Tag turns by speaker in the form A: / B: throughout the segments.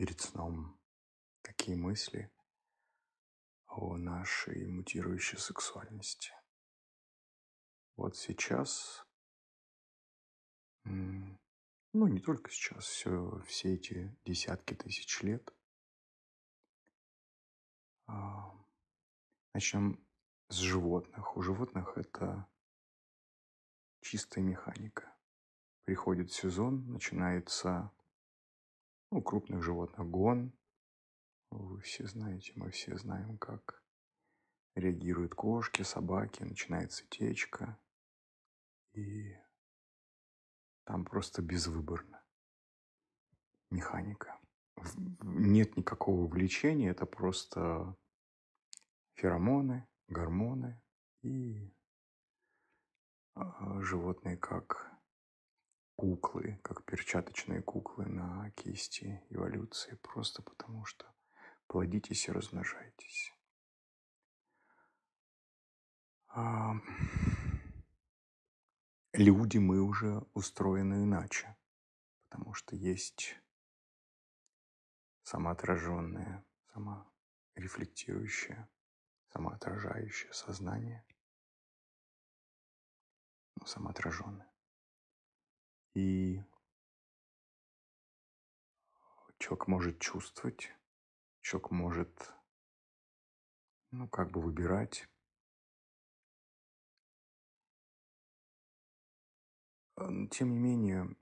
A: перед сном такие мысли о нашей мутирующей сексуальности. Вот сейчас, ну не только сейчас, все, все эти десятки тысяч лет, а, начнем с животных. У животных это чистая механика. Приходит сезон, начинается у крупных животных гон. Вы все знаете, мы все знаем, как реагируют кошки, собаки, начинается течка. И там просто безвыборно. Механика. Нет никакого влечения, это просто феромоны, гормоны и а, животные как куклы, как перчаточные куклы на кисти эволюции, просто потому что плодитесь и размножайтесь. А... Люди мы уже устроены иначе, потому что есть самоотраженное, саморефлектирующее, самоотражающее сознание, ну, самоотраженное. И человек может чувствовать, человек может, ну, как бы выбирать. Тем не менее,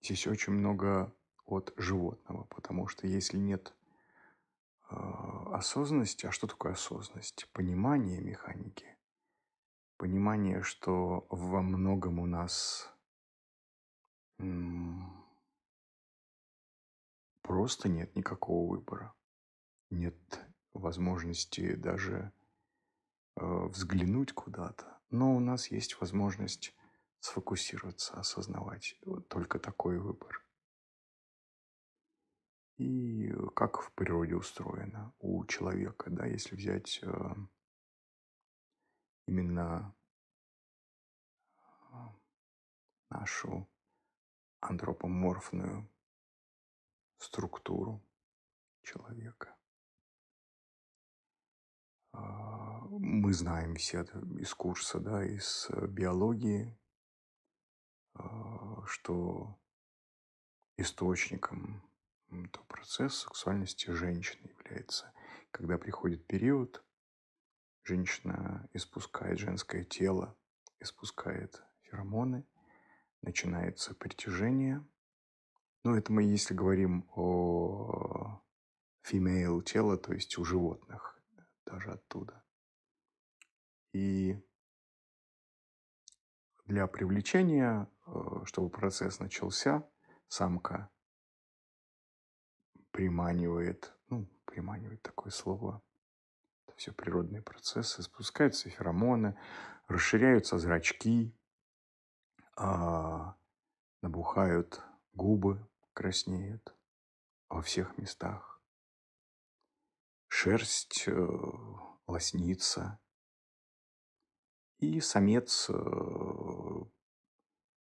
A: здесь очень много от животного, потому что если нет а, осознанности, а что такое осознанность? Понимание механики, понимание, что во многом у нас просто нет никакого выбора. Нет возможности даже э, взглянуть куда-то. Но у нас есть возможность сфокусироваться, осознавать вот только такой выбор. И как в природе устроено у человека, да, если взять э, именно а, нашу антропоморфную структуру человека. А, мы знаем все из курса, да, из биологии, а, что источником этого процесса сексуальности женщины является, когда приходит период, женщина испускает женское тело, испускает феромоны, начинается притяжение. Ну, это мы, если говорим о female тело, то есть у животных, даже оттуда. И для привлечения, э, чтобы процесс начался, самка приманивает, ну, приманивает такое слово, все природные процессы, спускаются феромоны, расширяются зрачки, а, набухают губы, краснеют во всех местах. Шерсть э, лоснится, и самец э,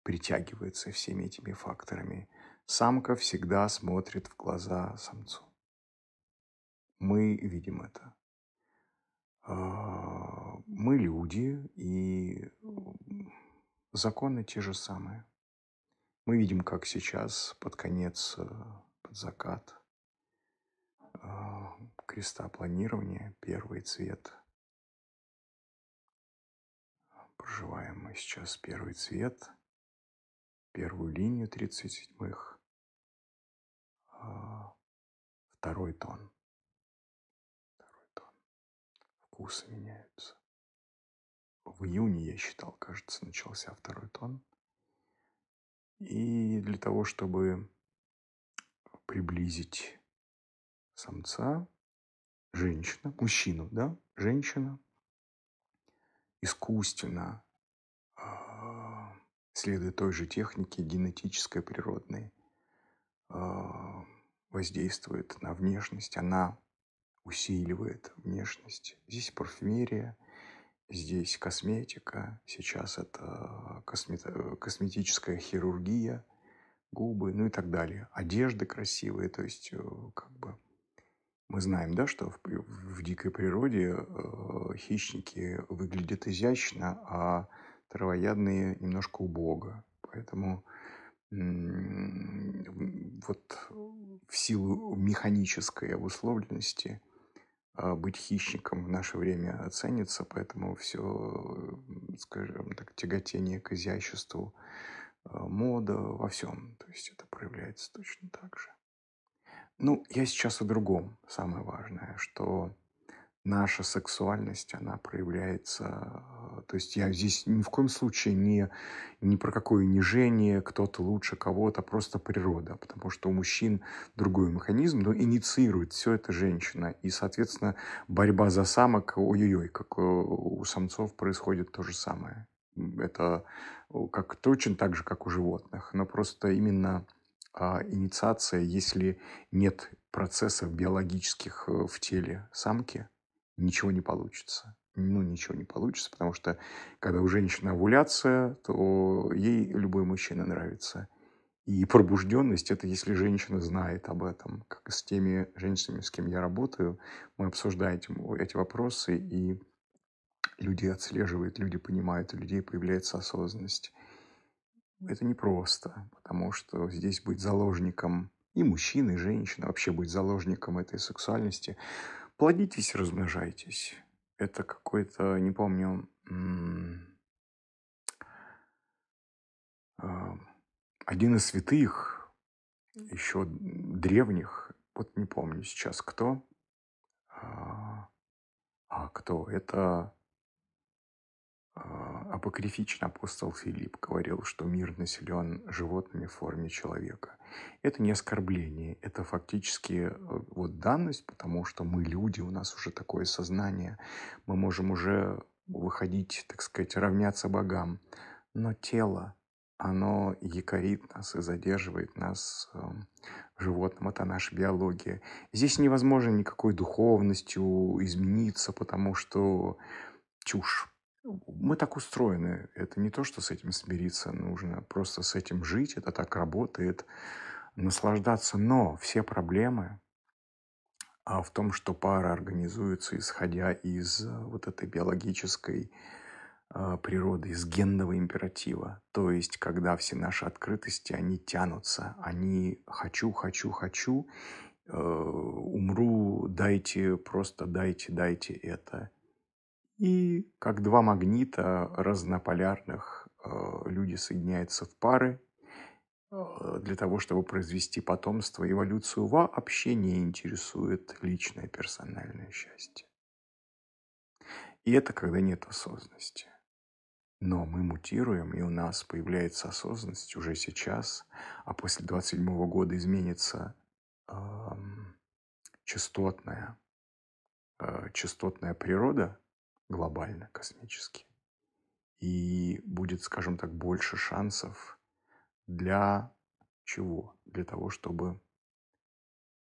A: притягивается всеми этими факторами. Самка всегда смотрит в глаза самцу. Мы видим это. А, мы люди, и законы те же самые. Мы видим, как сейчас под конец, э, под закат а, креста планирования, первый цвет. Проживаем мы сейчас первый цвет, первую линию 37-х, а, второй тон вкусы меняются. В июне, я считал, кажется, начался второй тон. И для того, чтобы приблизить самца, женщина, мужчину, да, женщина, искусственно, э, следуя той же технике генетической, природной, э, воздействует на внешность. Она усиливает внешность. Здесь парфюмерия, здесь косметика, сейчас это космет... косметическая хирургия, губы, ну и так далее. Одежды красивые, то есть э, как бы мы знаем, да, что в, в дикой природе э, хищники выглядят изящно, а травоядные немножко убого. Поэтому вот в силу механической обусловленности быть хищником в наше время ценится, поэтому все, скажем так, тяготение к изяществу, а, мода во всем, то есть это проявляется точно так же. Ну, я сейчас о другом, самое важное, что наша сексуальность, она проявляется... Э, то есть я здесь ни в коем случае не, не про какое унижение, кто-то лучше кого-то, просто природа. Потому что у мужчин другой механизм, но инициирует все это женщина. И, соответственно, борьба за самок, ой-ой-ой, как у самцов происходит то же самое. Это как точно так же, как у животных. Но просто именно а, инициация, если нет процессов биологических э, в теле самки, ничего не получится. Ну, ничего не получится, потому что когда у женщины овуляция, то ей любой мужчина нравится. И пробужденность – это если женщина знает об этом. Как с теми женщинами, с кем я работаю, мы обсуждаем эти вопросы, и люди отслеживают, люди понимают, у людей появляется осознанность. Это непросто, потому что здесь быть заложником и мужчина, и женщина, вообще быть заложником этой сексуальности – Плодитесь, размножайтесь. Это какой-то, не помню, а, один из святых, еще древних, вот не помню сейчас кто, а, а кто? Это а, апокрифичный апостол Филипп говорил, что мир населен животными в форме человека. Это не оскорбление, это фактически э, вот данность, потому что мы люди, у нас уже такое сознание, мы можем уже выходить, так сказать, равняться богам. Но тело, оно якорит нас и задерживает нас эм, в животном. Это наша биология. Здесь невозможно никакой духовностью измениться, потому что чушь мы так устроены. Это не то, что с этим смириться нужно. Просто с этим жить. Это так работает. Наслаждаться. Но все проблемы а в том, что пара организуется, исходя из э, вот этой биологической э, природы, из генного императива. То есть, когда все наши открытости, они тянутся. Они «хочу, хочу, хочу», э, «умру, дайте, просто дайте, дайте это». И как два магнита разнополярных э, люди соединяются в пары э, для того, чтобы произвести потомство. Эволюцию вообще не интересует личное персональное счастье. И это когда нет осознанности. Но мы мутируем, и у нас появляется осознанность уже сейчас, а после 27 года изменится э, частотная, э, частотная природа глобально, космически. И будет, скажем так, больше шансов для чего? Для того, чтобы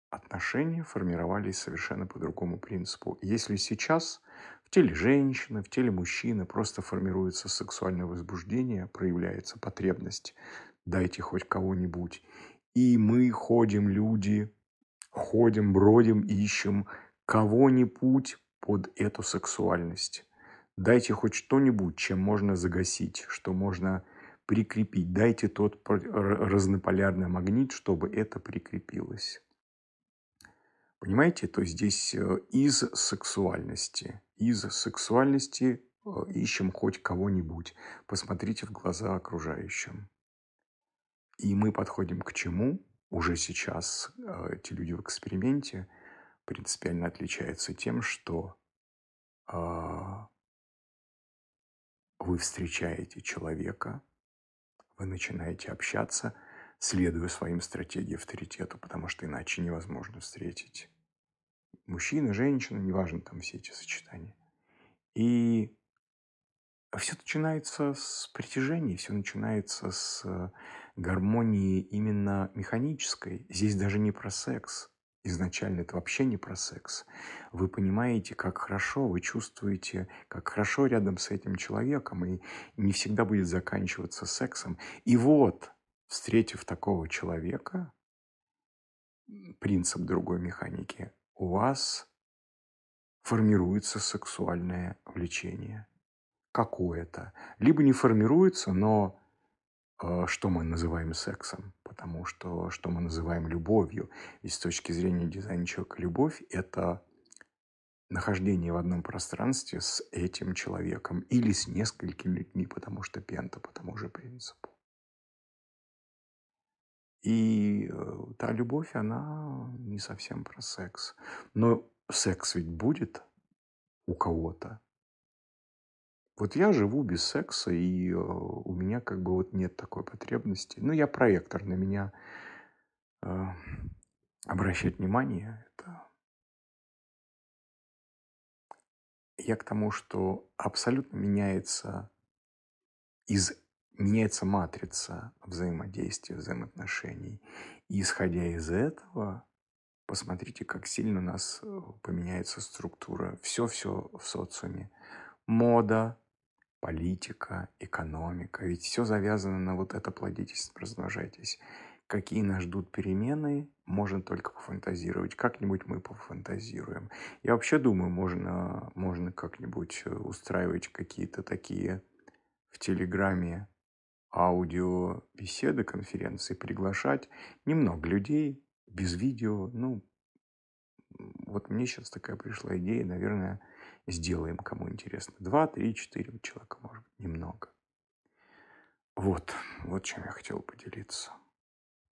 A: отношения формировались совершенно по другому принципу. Если сейчас в теле женщины, в теле мужчины просто формируется сексуальное возбуждение, проявляется потребность, дайте хоть кого-нибудь, и мы ходим, люди, ходим, бродим, ищем кого-нибудь, под эту сексуальность. Дайте хоть что-нибудь, чем можно загасить, что можно прикрепить. Дайте тот разнополярный магнит, чтобы это прикрепилось. Понимаете, то здесь э, из сексуальности, из сексуальности э, ищем хоть кого-нибудь. Посмотрите в глаза окружающим. И мы подходим к чему? Уже сейчас э, эти люди в эксперименте – принципиально отличается тем, что э, вы встречаете человека, вы начинаете общаться, следуя своим стратегиям авторитета, потому что иначе невозможно встретить мужчины, женщины, неважно там все эти сочетания. И все начинается с притяжения, все начинается с гармонии именно механической. Здесь даже не про секс – изначально это вообще не про секс. Вы понимаете, как хорошо, вы чувствуете, как хорошо рядом с этим человеком, и не всегда будет заканчиваться сексом. И вот встретив такого человека, принцип другой механики, у вас формируется сексуальное влечение какое-то. Либо не формируется, но что мы называем сексом? Потому что что мы называем любовью? И с точки зрения дизайна человека любовь – это нахождение в одном пространстве с этим человеком или с несколькими людьми, потому что пента по тому же принципу. И э, та любовь, она не совсем про секс. Но секс ведь будет у кого-то. Вот я живу без секса, и э, у меня как бы вот нет такой потребности. Ну, я проектор, на меня э, обращать внимание, это... Я к тому, что абсолютно меняется из меняется матрица взаимодействия, взаимоотношений. И исходя из этого, посмотрите, как сильно у нас э, поменяется структура. Все-все в социуме. Мода, политика, экономика. Ведь все завязано на вот это плодитесь, размножайтесь. Какие нас ждут перемены, можно только пофантазировать. Как-нибудь мы пофантазируем. Я вообще думаю, можно, можно как-нибудь э, устраивать какие-то такие в Телеграме аудио беседы, конференции, приглашать немного людей, без видео. Ну, вот мне сейчас такая пришла идея, наверное, сделаем, кому интересно. Два, три, четыре человека, может быть, немного. Вот, вот чем я хотел поделиться.